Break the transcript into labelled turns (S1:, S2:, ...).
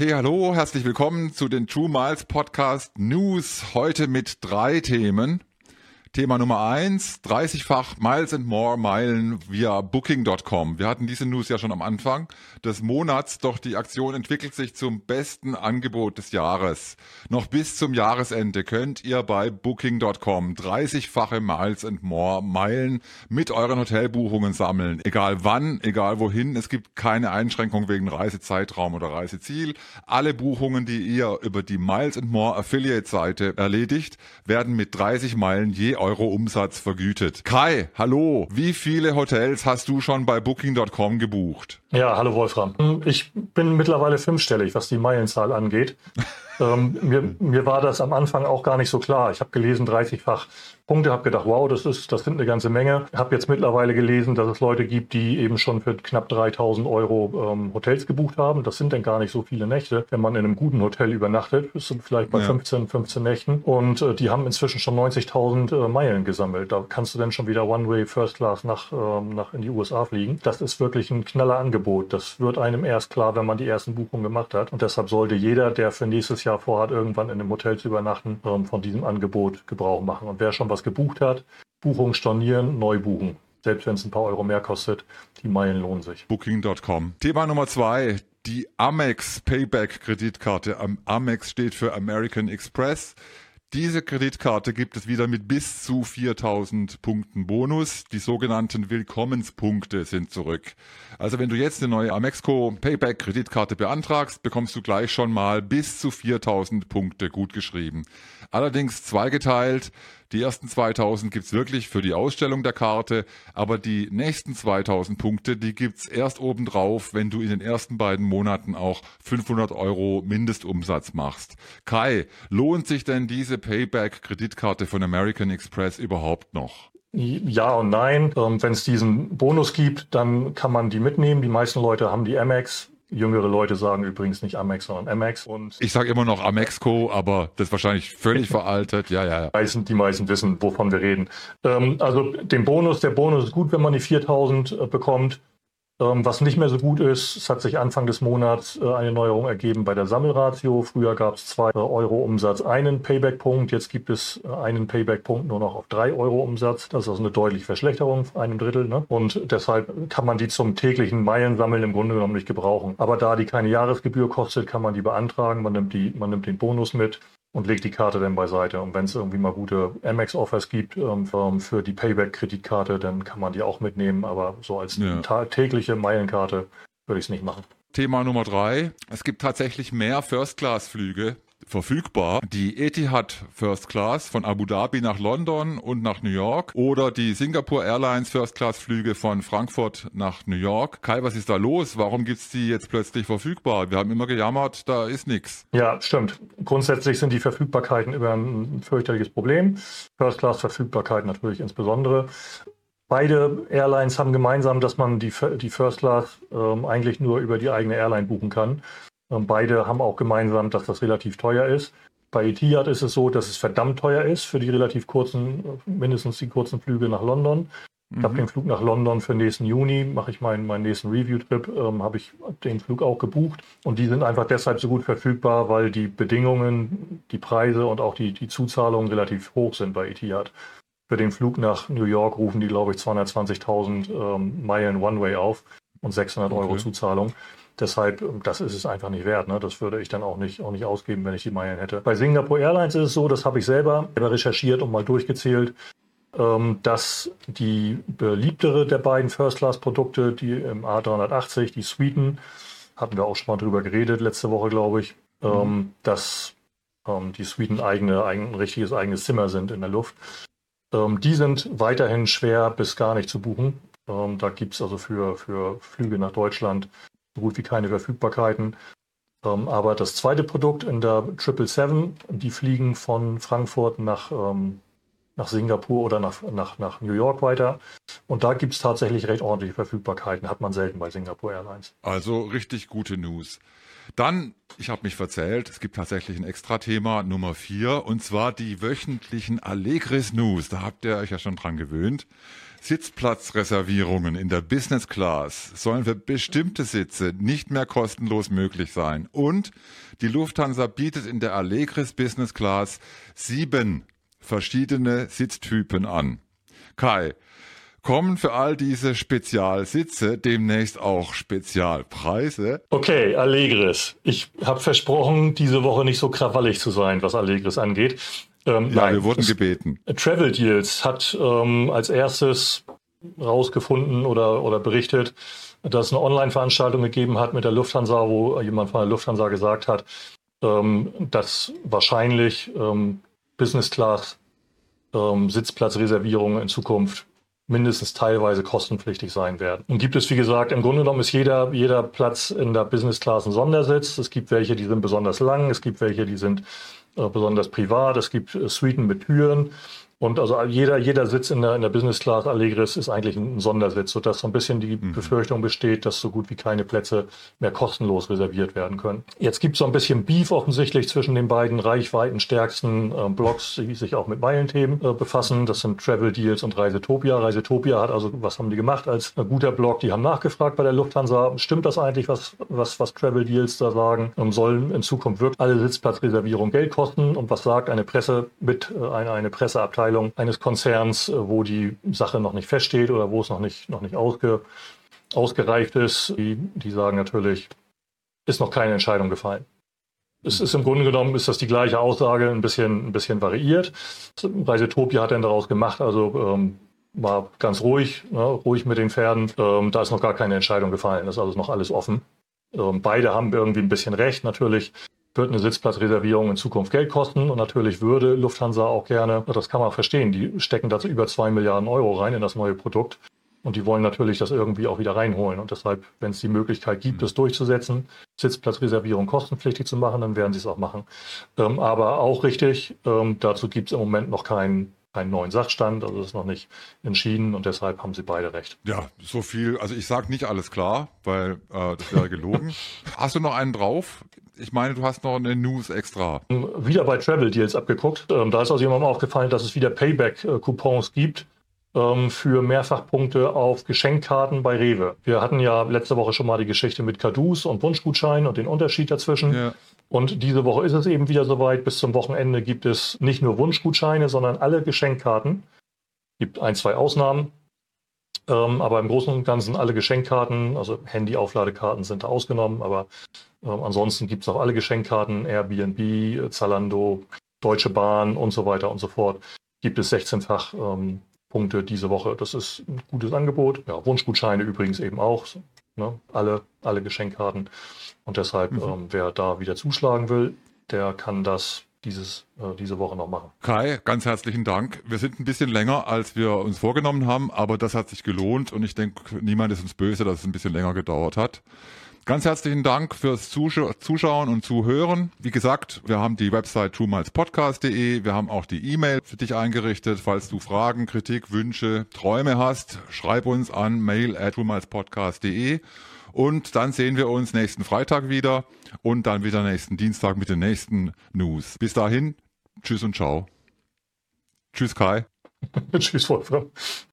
S1: Hey, hallo, herzlich willkommen zu den True Miles Podcast News. Heute mit drei Themen. Thema Nummer eins, 30-fach Miles and More Meilen via Booking.com. Wir hatten diese News ja schon am Anfang des Monats, doch die Aktion entwickelt sich zum besten Angebot des Jahres. Noch bis zum Jahresende könnt ihr bei Booking.com 30-fache Miles and More Meilen mit euren Hotelbuchungen sammeln. Egal wann, egal wohin. Es gibt keine Einschränkung wegen Reisezeitraum oder Reiseziel. Alle Buchungen, die ihr über die Miles and More Affiliate Seite erledigt, werden mit 30 Meilen je Euro Umsatz vergütet. Kai, hallo, wie viele Hotels hast du schon bei Booking.com gebucht?
S2: Ja, hallo Wolfram. Ich bin mittlerweile fünfstellig, was die Meilenzahl angeht. ähm, mir, mir war das am Anfang auch gar nicht so klar. Ich habe gelesen, 30-fach Punkte, habe gedacht, wow, das ist, das sind eine ganze Menge. Habe jetzt mittlerweile gelesen, dass es Leute gibt, die eben schon für knapp 3000 Euro ähm, Hotels gebucht haben. Das sind dann gar nicht so viele Nächte. Wenn man in einem guten Hotel übernachtet, ist vielleicht bei ja. 15, 15 Nächten. Und äh, die haben inzwischen schon 90.000 äh, Meilen gesammelt. Da kannst du dann schon wieder One-Way First Class nach, ähm, nach in die USA fliegen. Das ist wirklich ein knaller Angebot. Das wird einem erst klar, wenn man die ersten Buchungen gemacht hat. Und deshalb sollte jeder, der für nächstes Jahr vorhat, irgendwann in einem Hotel zu übernachten, ähm, von diesem Angebot Gebrauch machen. Und wer schon was gebucht hat, Buchung stornieren, neu buchen. Selbst wenn es ein paar Euro mehr kostet, die Meilen lohnen sich.
S1: Booking.com. Thema Nummer zwei, die Amex Payback Kreditkarte. Amex steht für American Express. Diese Kreditkarte gibt es wieder mit bis zu 4000 Punkten Bonus. Die sogenannten Willkommenspunkte sind zurück. Also wenn du jetzt eine neue Amexco Payback Kreditkarte beantragst, bekommst du gleich schon mal bis zu 4000 Punkte gutgeschrieben. Allerdings zweigeteilt. Die ersten 2000 gibt's wirklich für die Ausstellung der Karte, aber die nächsten 2000 Punkte, die gibt's erst obendrauf, wenn du in den ersten beiden Monaten auch 500 Euro Mindestumsatz machst. Kai, lohnt sich denn diese Payback-Kreditkarte von American Express überhaupt noch?
S2: Ja und nein. Ähm, Wenn es diesen Bonus gibt, dann kann man die mitnehmen. Die meisten Leute haben die Amex. Jüngere Leute sagen übrigens nicht Amex, sondern Amex.
S1: Und ich sage immer noch Amexco, aber das ist wahrscheinlich völlig veraltet. Ja, ja, ja.
S2: Die meisten, die meisten wissen, wovon wir reden. Ähm, also den Bonus, der Bonus ist gut, wenn man die 4000 äh, bekommt. Ähm, was nicht mehr so gut ist, es hat sich Anfang des Monats äh, eine Neuerung ergeben bei der Sammelratio. Früher gab es zwei Euro Umsatz, einen Payback-Punkt. Jetzt gibt es äh, einen Payback-Punkt nur noch auf drei Euro Umsatz. Das ist also eine deutliche Verschlechterung, einem Drittel. Ne? Und deshalb kann man die zum täglichen Meilensammeln im Grunde genommen nicht gebrauchen. Aber da die keine Jahresgebühr kostet, kann man die beantragen. Man nimmt, die, man nimmt den Bonus mit und legt die Karte dann beiseite. Und wenn es irgendwie mal gute Amex-Offers gibt ähm, für die Payback-Kreditkarte, dann kann man die auch mitnehmen. Aber so als ja. tägliche Meilenkarte würde ich es nicht machen.
S1: Thema Nummer drei. Es gibt tatsächlich mehr First-Class-Flüge verfügbar. Die Etihad First Class von Abu Dhabi nach London und nach New York oder die Singapore Airlines First Class Flüge von Frankfurt nach New York. Kai, was ist da los? Warum gibt's die jetzt plötzlich verfügbar? Wir haben immer gejammert, da ist nichts.
S2: Ja, stimmt. Grundsätzlich sind die Verfügbarkeiten über ein fürchterliches Problem. First Class Verfügbarkeit natürlich insbesondere. Beide Airlines haben gemeinsam, dass man die, die First Class ähm, eigentlich nur über die eigene Airline buchen kann. Ähm, beide haben auch gemeinsam, dass das relativ teuer ist. Bei Etihad ist es so, dass es verdammt teuer ist für die relativ kurzen, mindestens die kurzen Flüge nach London. Ich mhm. habe den Flug nach London für nächsten Juni, mache ich meinen, meinen nächsten Review-Trip, ähm, habe ich den Flug auch gebucht. Und die sind einfach deshalb so gut verfügbar, weil die Bedingungen, die Preise und auch die, die Zuzahlungen relativ hoch sind bei Etihad. Für den Flug nach New York rufen die, glaube ich, 220.000 ähm, Meilen One-Way auf und 600 okay. Euro Zuzahlung. Deshalb, ähm, das ist es einfach nicht wert. Ne? Das würde ich dann auch nicht, auch nicht ausgeben, wenn ich die Meilen hätte. Bei Singapore Airlines ist es so, das habe ich selber recherchiert und mal durchgezählt, ähm, dass die beliebtere der beiden First-Class-Produkte, die im A380, die Suiten, hatten wir auch schon mal drüber geredet letzte Woche, glaube ich, ähm, mhm. dass die Suiten eigene, ein richtiges eigenes Zimmer sind in der Luft. die sind weiterhin schwer bis gar nicht zu buchen. da gibt es also für, für Flüge nach Deutschland so gut wie keine Verfügbarkeiten. Ähm, aber das zweite Produkt in der 777, die fliegen von Frankfurt nach, ähm, nach Singapur oder nach, nach, nach New York weiter. Und da gibt es tatsächlich recht ordentliche Verfügbarkeiten. Hat man selten bei Singapore Airlines.
S1: Also richtig gute News. Dann ich habe mich verzählt. Es gibt tatsächlich ein Extra-Thema Nummer vier und zwar die wöchentlichen Allegris News. Da habt ihr euch ja schon dran gewöhnt. Sitzplatzreservierungen in der Business Class sollen für bestimmte Sitze nicht mehr kostenlos möglich sein. Und die Lufthansa bietet in der Allegris Business Class sieben verschiedene Sitztypen an. Kai, kommen für all diese Spezialsitze demnächst auch Spezialpreise?
S2: Okay, Allegris. Ich habe versprochen, diese Woche nicht so krawallig zu sein, was Allegris angeht.
S1: Ähm, ja, nein, wir wurden gebeten.
S2: Travel Deals hat ähm, als erstes rausgefunden oder, oder berichtet, dass es eine Online-Veranstaltung gegeben hat mit der Lufthansa, wo jemand von der Lufthansa gesagt hat, ähm, dass wahrscheinlich ähm, Business Class ähm, Sitzplatzreservierungen in Zukunft mindestens teilweise kostenpflichtig sein werden. Und gibt es, wie gesagt, im Grunde genommen ist jeder, jeder Platz in der Business Class ein Sondersitz. Es gibt welche, die sind besonders lang, es gibt welche, die sind äh, besonders privat. Es gibt äh, Suiten mit Türen. Und also jeder, jeder Sitz in der, in der Business Class Allegris ist eigentlich ein Sondersitz, sodass so ein bisschen die mhm. Befürchtung besteht, dass so gut wie keine Plätze mehr kostenlos reserviert werden können. Jetzt gibt es so ein bisschen Beef offensichtlich zwischen den beiden reichweitenstärksten äh, Blogs, die sich auch mit Meilenthemen äh, befassen. Das sind Travel Deals und Reisetopia. Reisetopia hat also, was haben die gemacht als ein guter Blog? Die haben nachgefragt bei der Lufthansa, stimmt das eigentlich, was, was, was Travel Deals da sagen? Ähm, sollen in Zukunft wirklich alle Sitzplatzreservierungen Geld kosten? Und was sagt eine Presse mit, äh, eine, eine Presseabteilung? Abteilung eines Konzerns, äh, wo die Sache noch nicht feststeht oder wo es noch nicht, noch nicht ausge, ausgereift ist. Die, die sagen natürlich, ist noch keine Entscheidung gefallen. Es ist im Grunde genommen ist das die gleiche Aussage, ein bisschen, ein bisschen variiert. Reisetopia hat dann daraus gemacht, also ähm, war ganz ruhig, ne, ruhig mit den Pferden. Ähm, da ist noch gar keine Entscheidung gefallen, das ist also noch alles offen. Ähm, beide haben irgendwie ein bisschen recht. Natürlich wird eine Sitzplatzreservierung in Zukunft Geld kosten. Und natürlich würde Lufthansa auch gerne, das kann man verstehen, die stecken dazu über zwei Milliarden Euro rein in das neue Produkt. Und die wollen natürlich das irgendwie auch wieder reinholen. Und deshalb, wenn es die Möglichkeit gibt, das durchzusetzen, Sitzplatzreservierung kostenpflichtig zu machen, dann werden sie es auch machen. Ähm, aber auch richtig, ähm, dazu gibt es im Moment noch keinen keinen neuen Sachstand, also ist noch nicht entschieden und deshalb haben sie beide recht.
S1: Ja, so viel, also ich sage nicht alles klar, weil äh, das wäre gelogen. Hast du noch einen drauf? Ich meine, du hast noch eine News extra.
S2: Wieder bei Travel Deals abgeguckt. Ähm, da ist also jemandem aufgefallen, dass es wieder Payback-Coupons gibt ähm, für Mehrfachpunkte auf Geschenkkarten bei Rewe. Wir hatten ja letzte Woche schon mal die Geschichte mit Kadus und Wunschgutscheinen und den Unterschied dazwischen. Ja. Und diese Woche ist es eben wieder soweit. Bis zum Wochenende gibt es nicht nur Wunschgutscheine, sondern alle Geschenkkarten. Gibt ein, zwei Ausnahmen. Ähm, aber im Großen und Ganzen alle Geschenkkarten, also Handy-Aufladekarten sind da ausgenommen, aber ähm, ansonsten gibt es auch alle Geschenkkarten, Airbnb, Zalando, Deutsche Bahn und so weiter und so fort. Gibt es 16-fach ähm, Punkte diese Woche. Das ist ein gutes Angebot. Ja, Wunschgutscheine übrigens eben auch. Ne? Alle, alle Geschenkkarten. Und deshalb, mhm. ähm, wer da wieder zuschlagen will, der kann das dieses, äh, diese Woche noch machen.
S1: Kai, ganz herzlichen Dank. Wir sind ein bisschen länger, als wir uns vorgenommen haben, aber das hat sich gelohnt und ich denke, niemand ist uns böse, dass es ein bisschen länger gedauert hat. Ganz herzlichen Dank fürs Zuschauen und Zuhören. Wie gesagt, wir haben die Website truemilespodcast.de. Wir haben auch die E-Mail für dich eingerichtet. Falls du Fragen, Kritik, Wünsche, Träume hast, schreib uns an mail at truemilespodcast.de. Und dann sehen wir uns nächsten Freitag wieder und dann wieder nächsten Dienstag mit den nächsten News. Bis dahin, tschüss und ciao. Tschüss Kai.
S2: tschüss Wolfram.